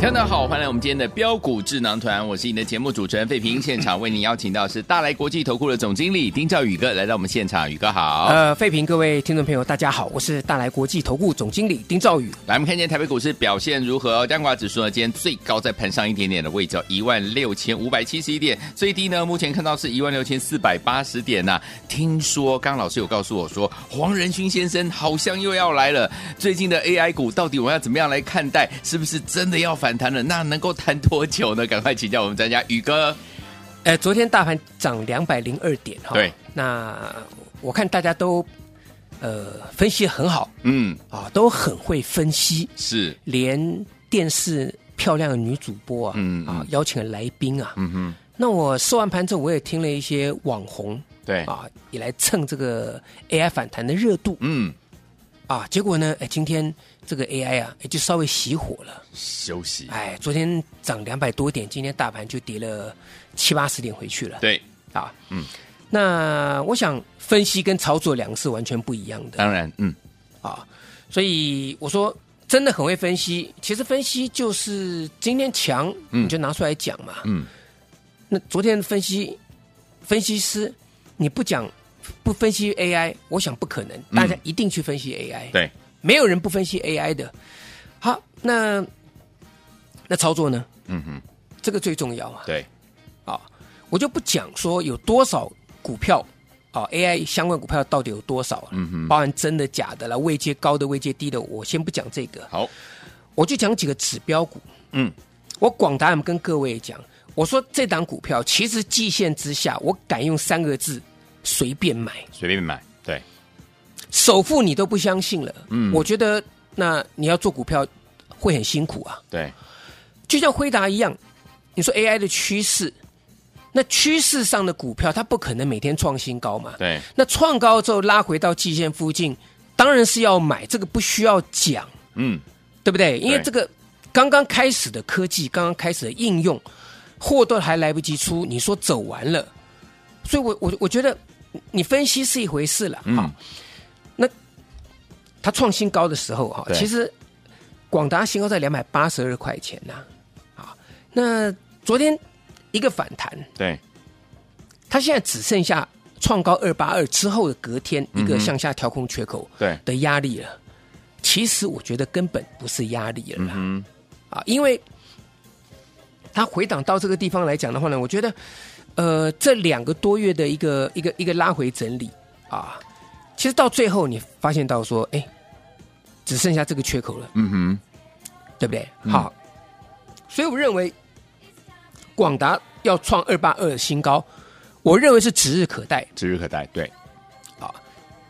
大家好，欢迎来我们今天的标股智囊团，我是你的节目主持人费平，现场为您邀请到是大来国际投顾的总经理丁兆宇哥来到我们现场，宇哥好。呃，费平，各位听众朋友，大家好，我是大来国际投顾总经理丁兆宇。来，我们看见台北股市表现如何？加权指数呢，今天最高在盘上一点点的位置，一万六千五百七十一点，最低呢，目前看到是一万六千四百八十点呐、听说刚老师有告诉我说，黄仁勋先生好像又要来了，最近的 AI 股到底我要怎么样来看待？是不是真的要反？谈了，那能够谈多久呢？赶快请教我们专家宇哥。呃，昨天大盘涨两百零二点哈，对，那我看大家都呃分析很好，嗯。啊，都很会分析，是。连电视漂亮的女主播啊，嗯，嗯。啊邀请了来宾啊，嗯哼，那我收完盘之后，我也听了一些网红，对。啊，也来蹭这个 AI 反弹的热度，嗯。啊，结果呢？哎，今天这个 AI 啊，也就稍微熄火了，休息。哎，昨天涨两百多点，今天大盘就跌了七八十点回去了。对，啊，嗯，那我想分析跟操作两个是完全不一样的。当然，嗯，啊，所以我说真的很会分析。其实分析就是今天强，你就拿出来讲嘛。嗯，那昨天分析分析师你不讲。不分析 AI，我想不可能。大家一定去分析 AI，、嗯、对，没有人不分析 AI 的。好，那那操作呢？嗯哼，这个最重要啊。对，啊，我就不讲说有多少股票啊，AI 相关股票到底有多少，嗯哼，包含真的假的啦，位阶高的、位阶低的，我先不讲这个。好，我就讲几个指标股。嗯，我广达跟各位讲，我说这档股票其实季线之下，我敢用三个字。随便买，随便买，对，首付你都不相信了，嗯，我觉得那你要做股票会很辛苦啊，对，就像辉达一样，你说 AI 的趋势，那趋势上的股票它不可能每天创新高嘛，对，那创高之后拉回到季线附近，当然是要买，这个不需要讲，嗯，对不对？因为这个刚刚开始的科技，刚刚开始的应用，货都还来不及出，你说走完了，所以我我我觉得。你分析是一回事了，嗯，那它创新高的时候哈，其实广达新高在两百八十二块钱呐，啊，那昨天一个反弹，对，它现在只剩下创高二八二之后的隔天一个向下调控缺口对。的压力了。其实我觉得根本不是压力了，嗯啊，因为它回档到这个地方来讲的话呢，我觉得。呃，这两个多月的一个一个一个拉回整理啊，其实到最后你发现到说，哎，只剩下这个缺口了，嗯哼，对不对？嗯、好，所以我认为广达要创二八二的新高，我认为是指日可待，指日可待，对，啊，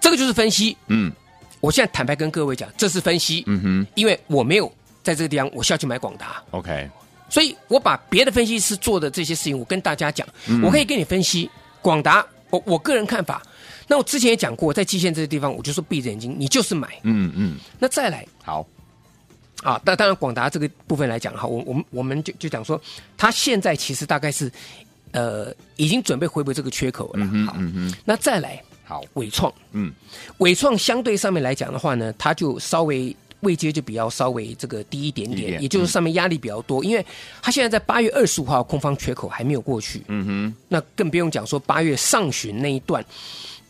这个就是分析，嗯，我现在坦白跟各位讲，这是分析，嗯哼，因为我没有在这个地方，我需要去买广达，OK。所以我把别的分析师做的这些事情，我跟大家讲，嗯、我可以跟你分析广达，我我个人看法。那我之前也讲过，在季线这个地方，我就说闭着眼睛，你就是买。嗯嗯。那再来，好啊，那当然广达这个部分来讲哈，我我们我们就就讲说，它现在其实大概是呃已经准备回补这个缺口了。嗯好，嗯嗯。那再来，好，伟创，嗯，伟创相对上面来讲的话呢，它就稍微。位阶就比较稍微这个低一点点，点也就是上面压力比较多，嗯、因为它现在在八月二十五号空方缺口还没有过去，嗯哼，那更不用讲说八月上旬那一段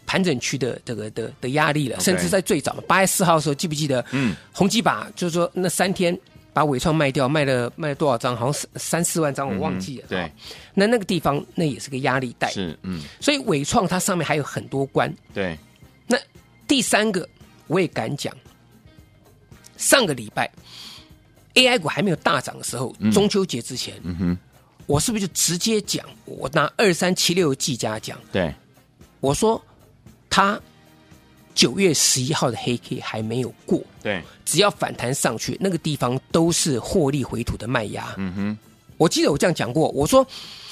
盘整区的这个的的压力了，甚至在最早八月四号的时候，记不记得？嗯，宏基把就是说那三天把伟创卖掉，卖了卖了多少张？好像三三四万张，我忘记了。对，那那个地方那也是个压力带，是嗯，所以伟创它上面还有很多关。对，那第三个我也敢讲。上个礼拜，AI 股还没有大涨的时候，嗯、中秋节之前，嗯哼，我是不是就直接讲？我拿二三七六技嘉讲，对，我说他九月十一号的黑 K 还没有过，对，只要反弹上去，那个地方都是获利回吐的卖压。嗯哼，我记得我这样讲过，我说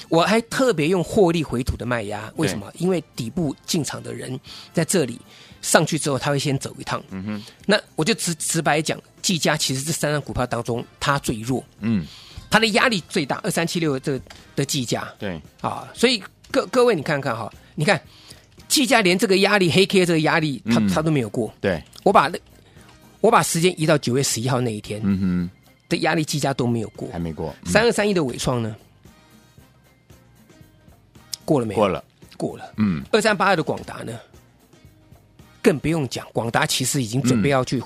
我还特别用获利回吐的卖压，为什么？因为底部进场的人在这里。上去之后，他会先走一趟。嗯哼，那我就直直白讲，技嘉其实这三张股票当中，它最弱。嗯，它的压力最大，二三七六这的技嘉。对啊，所以各各位你看看哈，你看技嘉连这个压力黑 K 这个压力，它它都没有过。对，我把那我把时间移到九月十一号那一天，嗯哼，的压力技嘉都没有过，还没过。三二三一的尾创呢？过了没有？过了，过了。嗯，二三八二的广达呢？更不用讲，广达其实已经准备要去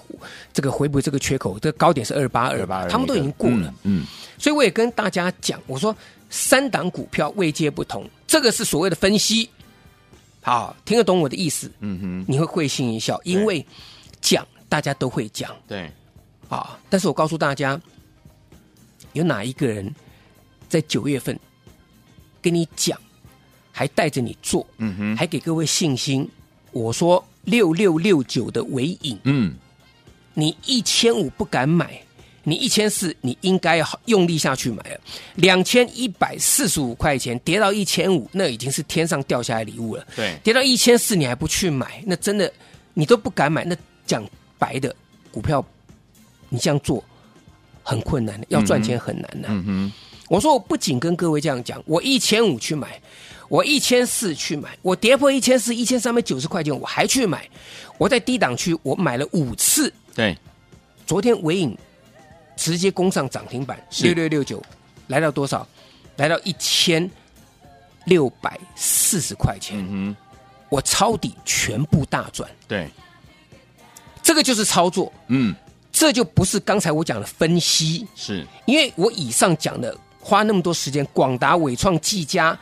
这个回补这个缺口，这个高点是二八二，他们都已经过了。嗯，所以我也跟大家讲，我说三档股票位阶不同，这个是所谓的分析。好，听得懂我的意思？嗯哼，你会会心一笑，因为讲大家都会讲。对，啊，但是我告诉大家，有哪一个人在九月份跟你讲，还带着你做，嗯哼，还给各位信心。我说。六六六九的尾影，嗯，你一千五不敢买，你一千四你应该要用力下去买了。两千一百四十五块钱跌到一千五，那已经是天上掉下来礼物了。对，跌到一千四你还不去买，那真的你都不敢买。那讲白的股票，你这样做很困难的，要赚钱很难的。嗯哼，我说我不仅跟各位这样讲，我一千五去买。我一千四去买，我跌破一千四，一千三百九十块钱，我还去买。我在低档区，我买了五次。对，昨天尾影直接攻上涨停板，六六六九，来到多少？来到一千六百四十块钱。嗯哼，我抄底全部大赚。对，这个就是操作。嗯，这就不是刚才我讲的分析。是，因为我以上讲的花那么多时间，广达、伟创、技嘉。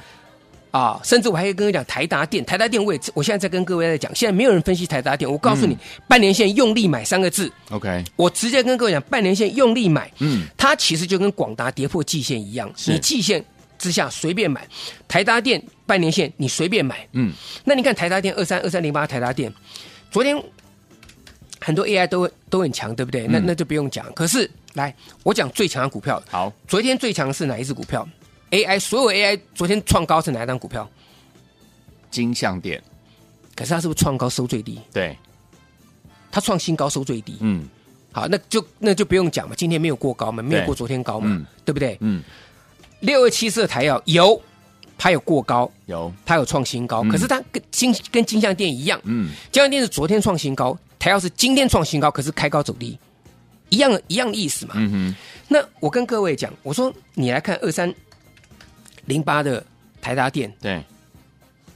啊，甚至我还可以跟你讲台达电，台达电我也，我现在在跟各位在讲，现在没有人分析台达电，我告诉你，嗯、半年线用力买三个字，OK，我直接跟各位讲，半年线用力买，嗯，它其实就跟广达跌破季线一样，是。你季线之下随便买，台达电半年线你随便买，嗯，那你看台达电二三二三零八台达电，昨天很多 AI 都都很强，对不对？嗯、那那就不用讲，可是来我讲最强的股票，好，昨天最强是哪一只股票？AI 所有 AI 昨天创高是哪一张股票？金像店，可是它是不是创高收最低？对，它创新高收最低。嗯，好，那就那就不用讲嘛，今天没有过高嘛，没有过昨天高嘛，对，嗯、对不对？嗯，六二七四的台药有，它有过高，有它有创新高，嗯、可是它跟金跟金像店一样，嗯，金像店是昨天创新高，台药是今天创新高，可是开高走低，一样一样的意思嘛。嗯哼，那我跟各位讲，我说你来看二三。零八的台达电，对，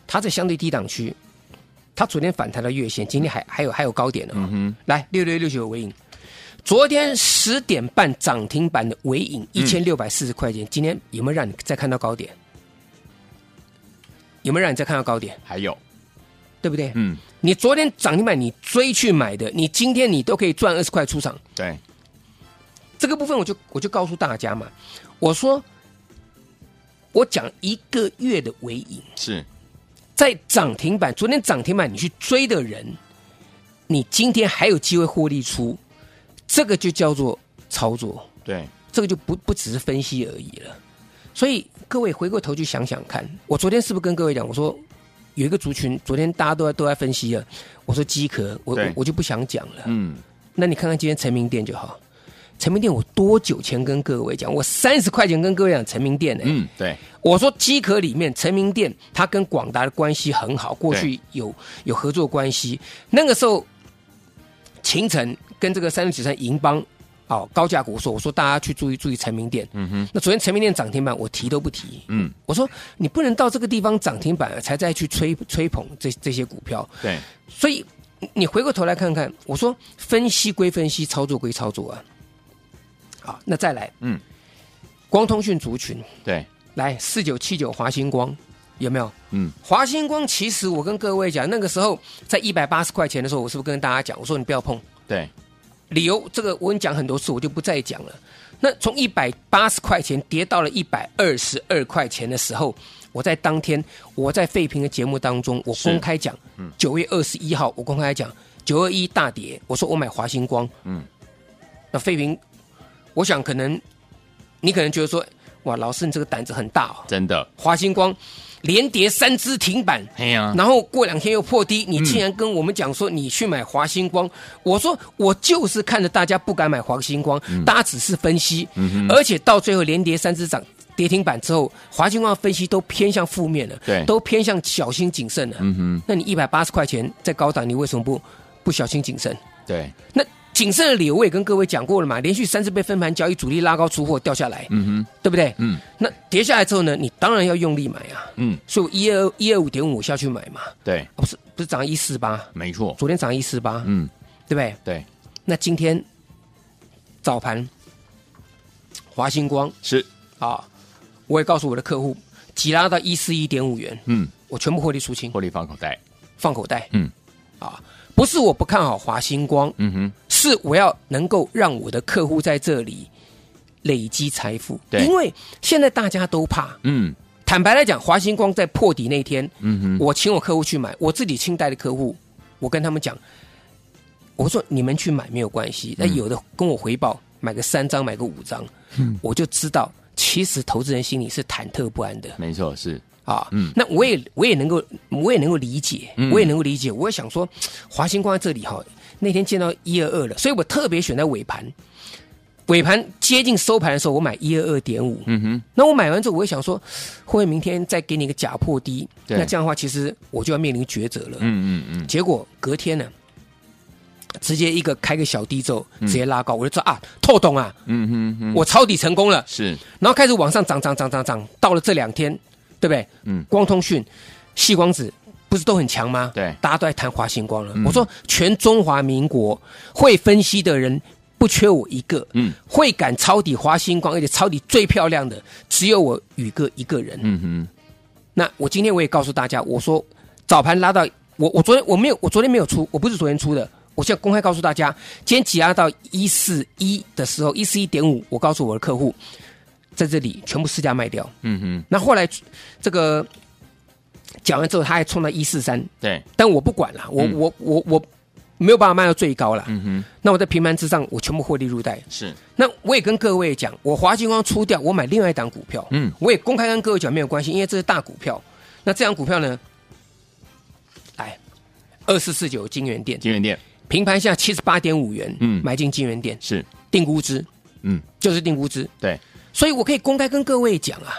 它在相对低档区，它昨天反弹到月线，今天还还有还有高点呢、哦。嗯、哼来六六六九的纬颖，昨天十点半涨停板的尾影一千六百四十块钱，嗯、今天有没有让你再看到高点？有没有让你再看到高点？还有，对不对？嗯，你昨天涨停板你追去买的，你今天你都可以赚二十块出场。对，这个部分我就我就告诉大家嘛，我说。我讲一个月的尾影是在涨停板，昨天涨停板你去追的人，你今天还有机会获利出，这个就叫做操作。对，这个就不不只是分析而已了。所以各位回过头去想想看，我昨天是不是跟各位讲，我说有一个族群，昨天大家都在都在分析了，我说机壳，我对我就不想讲了。嗯，那你看看今天成名店就好。成名店，我多久前跟各位讲？我三十块钱跟各位讲成名电呢。嗯，对。我说机壳里面成名店，它跟广达的关系很好，过去有有合作关系。那个时候，秦城跟这个三六九三银邦哦高价股说，我说大家去注意注意成名店。嗯哼。那昨天成名店涨停板，我提都不提。嗯。我说你不能到这个地方涨停板才再去吹吹捧这这些股票。对。所以你回过头来看看，我说分析归分析，操作归操作啊。好，那再来，嗯，光通讯族群，对，来四九七九华星光有没有？嗯，华星光其实我跟各位讲，那个时候在一百八十块钱的时候，我是不是跟大家讲，我说你不要碰？对，理由这个我跟你讲很多次，我就不再讲了。那从一百八十块钱跌到了一百二十二块钱的时候，我在当天我在废平的节目当中，我公开讲，九月二十一号我公开讲九二一大跌，我说我买华星光，嗯，那废平，我想可能你可能觉得说，哇，老师你这个胆子很大哦，真的，华星光。连跌三只停板，哎呀，然后过两天又破低，你竟然跟我们讲说你去买华星光，我说我就是看着大家不敢买华星光，大家只是分析，而且到最后连跌三只涨跌停板之后，华星光分析都偏向负面了，对，都偏向小心谨慎了，嗯哼，那你一百八十块钱在高档，你为什么不不小心谨慎？对，那。谨慎的理由我也跟各位讲过了嘛，连续三次被分盘交易，主力拉高出货掉下来，嗯哼，对不对？嗯，那跌下来之后呢，你当然要用力买啊，嗯，所以我一二一二五点五下去买嘛，对，不是不是涨一四八，没错，昨天涨一四八，嗯，对不对？对，那今天早盘华星光。是。啊，我也告诉我的客户，急拉到一四一点五元，嗯，我全部获利出清，获利放口袋，放口袋，嗯，啊。不是我不看好华星光，嗯哼，是我要能够让我的客户在这里累积财富。对，因为现在大家都怕，嗯，坦白来讲，华星光在破底那天，嗯哼，我请我客户去买，我自己清代的客户，我跟他们讲，我说你们去买没有关系，那有的跟我回报买个三张，买个五张，嗯，我就知道，其实投资人心里是忐忑不安的。没错，是。啊，嗯，那我也我也能够我也能够理解，我也能够理解。我也想说，华星光在这里哈，那天见到一二二了，所以我特别选在尾盘，尾盘接近收盘的时候，我买一二二点五。嗯哼，那我买完之后，我会想说，会不会明天再给你一个假破低？那这样的话，其实我就要面临抉择了。嗯嗯嗯。结果隔天呢，直接一个开个小低之后，直接拉高，我就知道啊，透懂啊。嗯哼，我抄底成功了。是，然后开始往上涨涨涨涨涨，到了这两天。对不对？嗯，光通讯、细光子不是都很强吗？对，大家都在谈华星光了。嗯、我说，全中华民国会分析的人不缺我一个，嗯，会敢抄底华星光，而且抄底最漂亮的只有我宇哥一个人。嗯哼。那我今天我也告诉大家，我说早盘拉到我，我昨天我没有，我昨天没有出，我不是昨天出的。我现在公开告诉大家，今天挤压到一四一的时候，一四一点五，我告诉我的客户。在这里全部市价卖掉，嗯哼。那后来这个讲完之后，他还冲到一四三，对。但我不管了，我、嗯、我我我没有办法卖到最高了，嗯哼。那我在平盘之上，我全部获利入袋。是。那我也跟各位讲，我华金光出掉，我买另外一档股票，嗯。我也公开跟各位讲没有关系，因为这是大股票。那这档股票呢？来，二四四九金元店，金元店平盘下七十八点五元，嗯，买进金元店是定估值，嗯，就是定估值，对。所以我可以公开跟各位讲啊，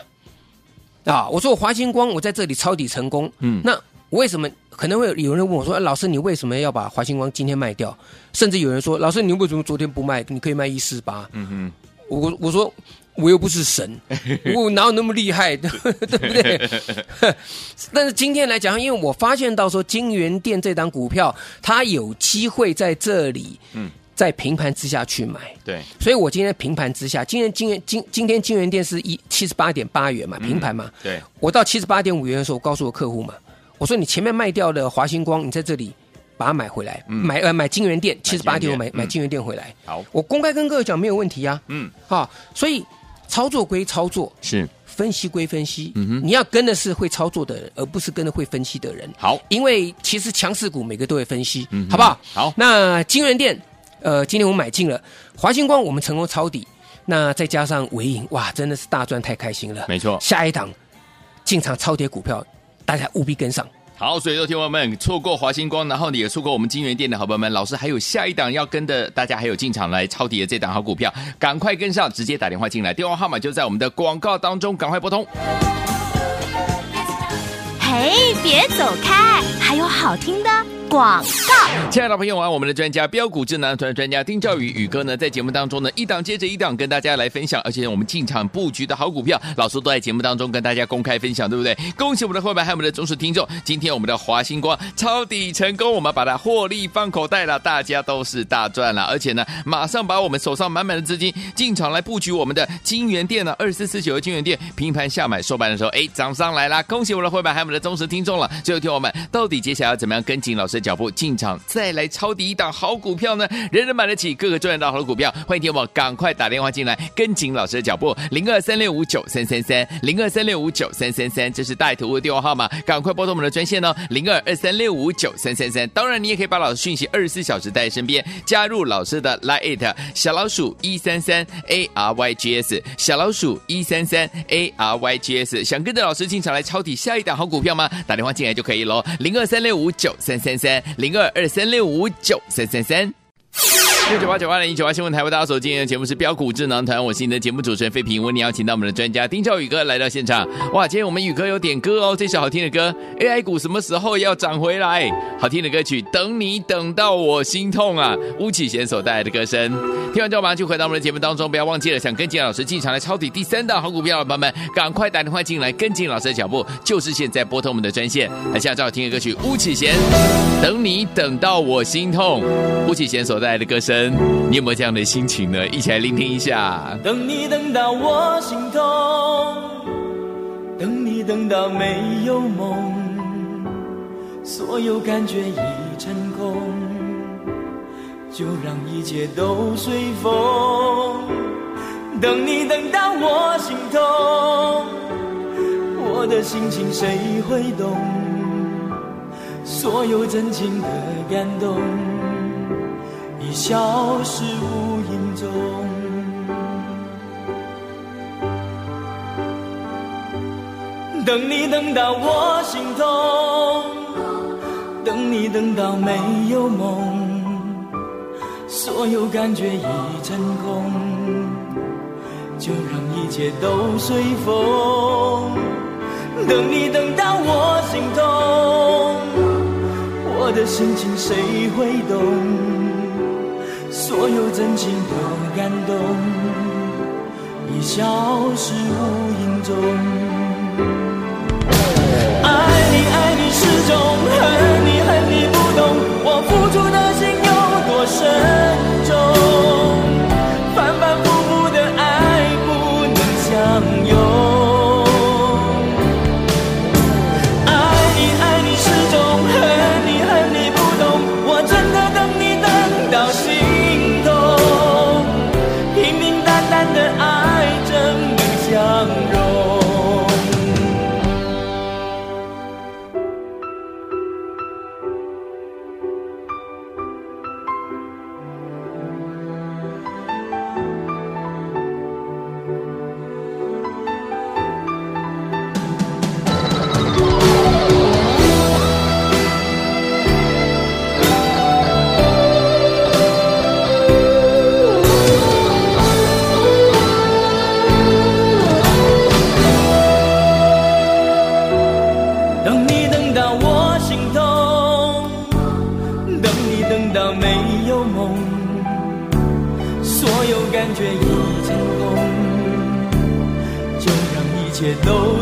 啊，我说我华星光我在这里抄底成功，嗯，那为什么可能会有人问我说，老师你为什么要把华星光今天卖掉？甚至有人说，老师你为什么昨天不卖？你可以卖一四八，嗯哼，我我说我又不是神，我哪有那么厉害，对不对？但是今天来讲，因为我发现到说金源店这档股票，它有机会在这里，嗯。在平盘之下去买，对，所以我今天平盘之下，今天今天今今天金元店是一七十八点八元嘛，平盘嘛，对，我到七十八点五元的时候，我告诉我客户嘛，我说你前面卖掉的华星光，你在这里把它买回来，买呃买金元店七十八点五买买金元店回来，好，我公开跟各位讲没有问题啊，嗯，好，所以操作归操作，是。分析归分析，嗯哼，你要跟的是会操作的人，而不是跟的会分析的人，好，因为其实强势股每个都会分析，嗯，好不好？好，那金元电。呃，今天我买进了华星光，我们成功抄底，那再加上纬颖，哇，真的是大赚，太开心了。没错，下一档进场抄底股票，大家务必跟上。好，所以说，听众们错过华星光，然后你也错过我们金源店的好朋友们，老师还有下一档要跟的，大家还有进场来抄底的这档好股票，赶快跟上，直接打电话进来，电话号码就在我们的广告当中，赶快拨通。嘿，别走开，还有好听的。广告，亲爱的朋友啊，我们的专家标股智囊团专家丁兆宇宇哥呢，在节目当中呢，一档接着一档跟大家来分享，而且我们进场布局的好股票，老师都在节目当中跟大家公开分享，对不对？恭喜我们的会员还有我们的忠实听众，今天我们的华星光抄底成功，我们把它获利放口袋了，大家都是大赚了，而且呢，马上把我们手上满满的资金进场来布局我们的金元店呢，二四四九的金元店，平盘下买收盘的时候，哎，涨上来啦，恭喜我们的会员还有我们的忠实听众了。最后听我们到底接下来要怎么样跟紧老师？的脚步进场，再来抄底一档好股票呢？人人买得起，个个赚得到好股票。欢迎听我赶快打电话进来，跟紧老师的脚步，零二三六五九三三三，零二三六五九三三三，这是带图的电话号码，赶快拨通我们的专线哦，零二二三六五九三三三。当然，你也可以把老师讯息二十四小时带在身边，加入老师的 Line 小老鼠一三三 A R Y G S 小老鼠一三三 A R Y G S，想跟着老师进场来抄底下一档好股票吗？打电话进来就可以喽，零二三六五九三三三，零二二三六五九三三三。六九八九八零一九八新闻台为大家所进行的节目是标股智囊团，我是你的节目主持人费平，为你邀请到我们的专家丁兆宇哥来到现场。哇，今天我们宇哥有点歌哦，这首好听的歌，AI 股什么时候要涨回来？好听的歌曲，等你等到我心痛啊！巫启贤所带来的歌声，听完之后马上就回到我们的节目当中，不要忘记了，想跟进老师进场来抄底第三档好股票的朋友们，赶快打电话进来跟紧老师的脚步，就是现在拨通我们的专线。来，现在好听的歌曲，巫启贤，等你等到我心痛，巫启贤所带来的歌声。你有没有这样的心情呢？一起来聆听一下。等你等到我心痛，等你等到没有梦，所有感觉已成空，就让一切都随风。等你等到我心痛，我的心情谁会懂？所有真情的感动。已消失无影踪。等你等到我心痛，等你等到没有梦，所有感觉已成空，就让一切都随风。等你等到我心痛，我的心情谁会懂？所有真情的感动，已消失无影踪。爱你爱你始终，恨你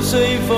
safe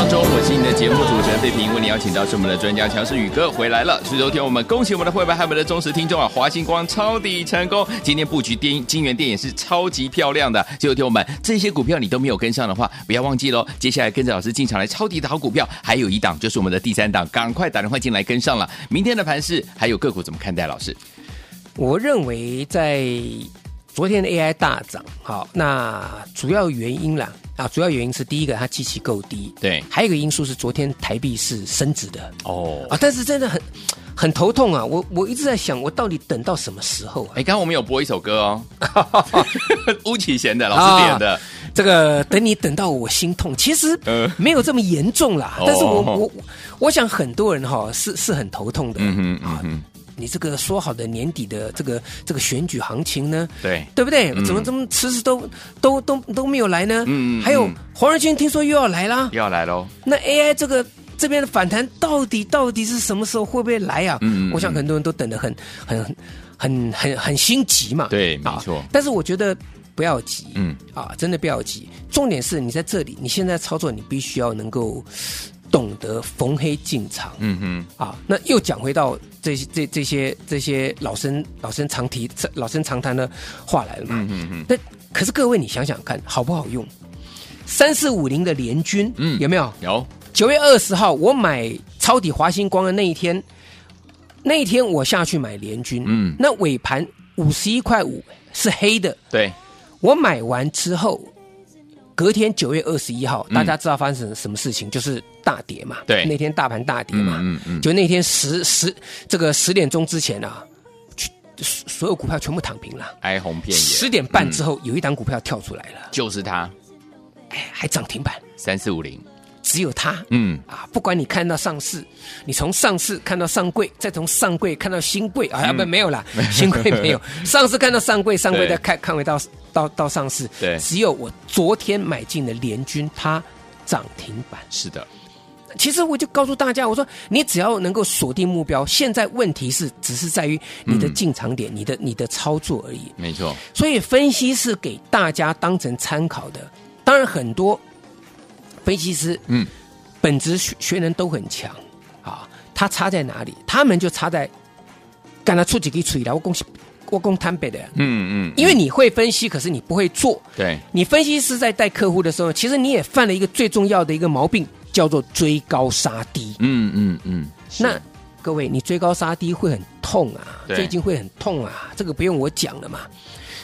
当中，我是你的节目主持人费平，为你邀请到是我们的专家强势宇哥回来了，所以昨天我们恭喜我们的会员还有我们的忠实听众啊，华星光抄底成功，今天布局电金源电也是超级漂亮的。所以昨天我们这些股票你都没有跟上的话，不要忘记喽，接下来跟着老师进场来抄底的好股票还有一档，就是我们的第三档，赶快打电话进来跟上了。明天的盘势还有个股怎么看待？老师，我认为在昨天的 AI 大涨，好，那主要原因啦。啊，主要原因是第一个，它基期够低，对，还有一个因素是昨天台币是升值的。哦。啊，但是真的很很头痛啊，我我一直在想，我到底等到什么时候啊？哎，刚刚我们有播一首歌哦，巫启贤的老师点的，啊、这个等你等到我心痛，其实没有这么严重啦，呃、但是我我我想很多人哈、哦、是是很头痛的，嗯哼嗯哼。你这个说好的年底的这个这个选举行情呢？对，对不对？嗯、怎么怎么迟迟都都都都没有来呢？嗯，还有黄仁勋听说又要来啦，又要来喽。那 AI 这个这边的反弹到底到底是什么时候会不会来啊？嗯，嗯，我想很多人都等得很很很很很心急嘛。对，没错。啊，但是我觉得不要急，嗯啊，真的不要急。重点是你在这里，你现在操作，你必须要能够懂得逢黑进场。嗯哼，啊，那又讲回到这些这这些这些老生老生常提老生常谈的话来了嘛。嗯嗯嗯。但可是各位，你想想看，好不好用？三四五零的联军，嗯，有没有？有。九月二十号，我买抄底华星光的那一天，那一天我下去买联军，嗯，那尾盘五十一块五是黑的，对。我买完之后，隔天九月二十一号，大家知道发生什么事情？嗯、就是大跌嘛，对。那天大盘大跌嘛，嗯嗯，嗯。就那天十十这个十点钟之前啊，所有股票全部躺平了，哀鸿遍野。十点半之后，嗯、有一档股票跳出来了，就是它，哎，还涨停板，三四五零。只有它，嗯。啊，不管你看到上市，你从上市看到上柜，再从上柜看到新柜啊，不、嗯、没有啦，新柜没有，上市看到上柜，上柜再看看回到到到上市，对，只有我昨天买进的联军，它涨停板。是的，其实我就告诉大家，我说你只要能够锁定目标，现在问题是只是在于你的进场点，嗯、你的你的操作而已。没错，所以分析是给大家当成参考的，当然很多。分析师，嗯，本职学学能都很强，啊，他差在哪里？他们就差在，干他出几个出来。我恭喜，我恭坦白的，嗯嗯，因为你会分析，可是你不会做。对，你分析师在带客户的时候，其实你也犯了一个最重要的一个毛病，叫做追高杀低。嗯嗯嗯。那各位，你追高杀低会很痛啊，最近会很痛啊，这个不用我讲了嘛。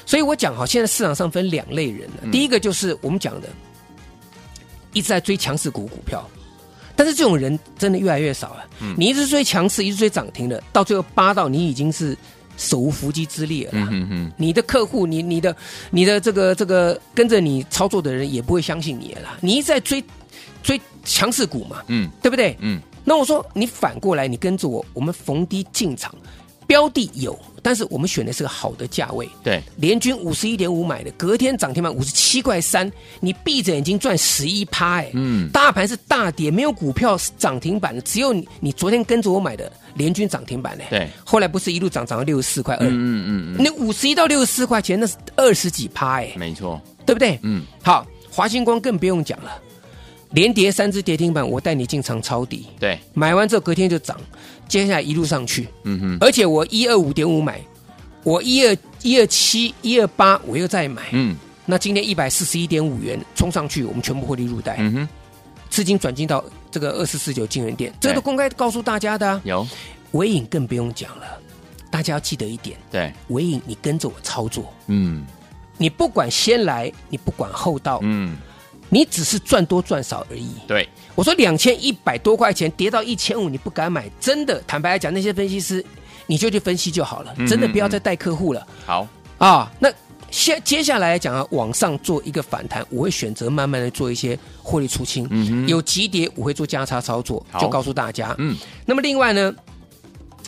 所以我讲好，现在市场上分两类人了，第一个就是我们讲的。一直在追强势股股票，但是这种人真的越来越少了。嗯、你一直追强势，一直追涨停的，到最后扒到你已经是手无缚鸡之力了。嗯哼哼，你的客户，你你的你的这个这个跟着你操作的人也不会相信你了。你一直在追追强势股嘛，嗯，对不对？嗯，那我说你反过来，你跟着我，我们逢低进场。标的有，但是我们选的是个好的价位。对，联军五十一点五买的，隔天涨停板五十七块三，你闭着眼睛赚十一趴哎。嗯，大盘是大跌，没有股票是涨停板的，只有你，你昨天跟着我买的联军涨停板嘞。对，后来不是一路涨涨到六十四块二。嗯嗯嗯，那五十一到六十四块钱，那是二十几趴哎。没错，对不对？嗯，好，华星光更不用讲了。连跌三只跌停板，我带你进场抄底。对，买完之后隔天就涨，接下来一路上去。嗯哼，而且我一二五点五买，我一二一二七一二八我又再买。嗯，那今天一百四十一点五元冲上去，我们全部获利入袋。嗯哼，资金转进到这个二四四九金源店，这个都公开告诉大家的啊。有，尾影更不用讲了，大家要记得一点。对，尾影你跟着我操作。嗯，你不管先来，你不管后到。嗯。你只是赚多赚少而已。对，我说两千一百多块钱跌到一千五，你不敢买，真的，坦白来讲，那些分析师你就去分析就好了，真的不要再带客户了。好啊，那接接下来讲啊，往上做一个反弹，我会选择慢慢的做一些获利出清。嗯哼，有急跌我会做加差操作，就告诉大家。嗯，那么另外呢？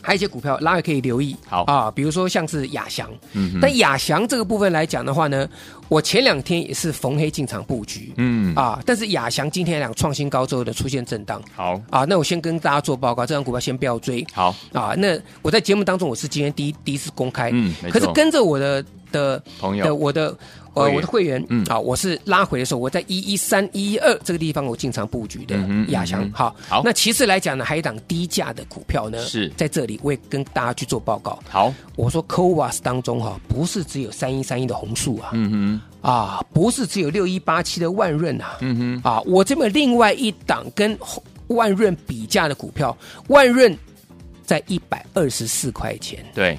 还有一些股票，拉也可以留意。好啊，比如说像是亚翔。嗯，但亚翔这个部分来讲的话呢，我前两天也是逢黑进场布局。嗯啊，但是亚翔今天两创新高之后的出现震荡。好啊，那我先跟大家做报告，这张股票先不要追。好啊，那我在节目当中我是今天第一第一次公开。嗯，可是跟着我的的朋友。的我的。呃，我的会员，嗯，啊，我是拉回的时候，我在一一三一一二这个地方，我经常布局的亚翔，好，好。那其次来讲呢，还有一档低价的股票呢，是。在这里，我也跟大家去做报告。好，我说 CoWAS 当中哈，不是只有三一三一的红树啊，嗯哼，啊，不是只有六一八七的万润啊，嗯哼，啊，我这边另外一档跟万润比价的股票，万润在一百二十四块钱，对。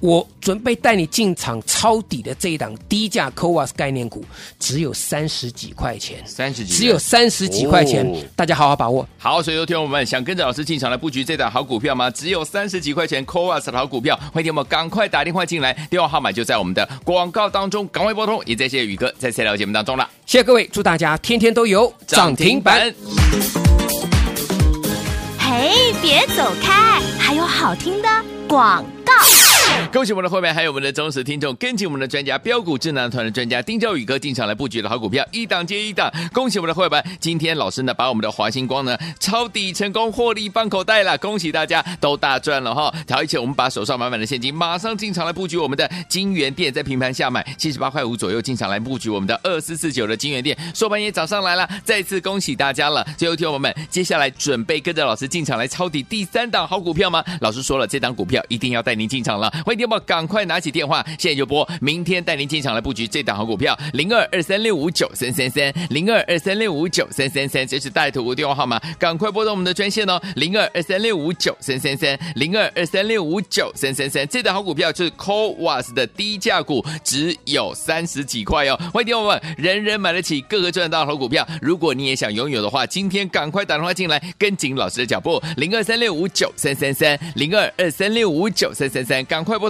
我准备带你进场抄底的这一档低价 CoWAS 概念股，只有三十几块钱，三十几，只有三十几块钱，哦、大家好好把握。好，所以有听友们想跟着老师进场来布局这档好股票吗？只有三十几块钱 CoWAS 的好股票，欢迎听我们赶快打电话进来，电话号码就在我们的广告当中，赶快拨通。也再谢谢宇哥在这条节目当中了，谢谢各位，祝大家天天都有涨停板。嘿，别走开，还有好听的广告。恭喜我们的会员，还有我们的忠实听众，跟紧我们的专家标股智囊团的专家丁兆宇哥进场来布局的好股票，一档接一档。恭喜我们的会员，今天老师呢把我们的华星光呢抄底成功，获利放口袋了，恭喜大家都大赚了哈！而且我们把手上满满的现金，马上进场来布局我们的金源店，在平盘下买七十八块五左右进场来布局我们的二四四九的金源店，收盘也涨上来了，再次恭喜大家了。最后听我们接下来准备跟着老师进场来抄底第三档好股票吗？老师说了，这档股票一定要带您进场了，欢迎。要不赶快拿起电话，现在就拨，明天带您进场来布局这档好股票，零二二三六五九三三三，零二二三六五九三三三，这是带图的电话号码，赶快拨通我们的专线哦，零二二三六五九三三三，零二二三六五九三三三，这档好股票就是 CoWAS 的低价股，只有三十几块哦，欢迎听我们，人人买得起，个个赚到好股票，如果你也想拥有的话，今天赶快打电话进来，跟紧老师的脚步，零二三六五九三三三，零二二三六五九三三三，赶快拨。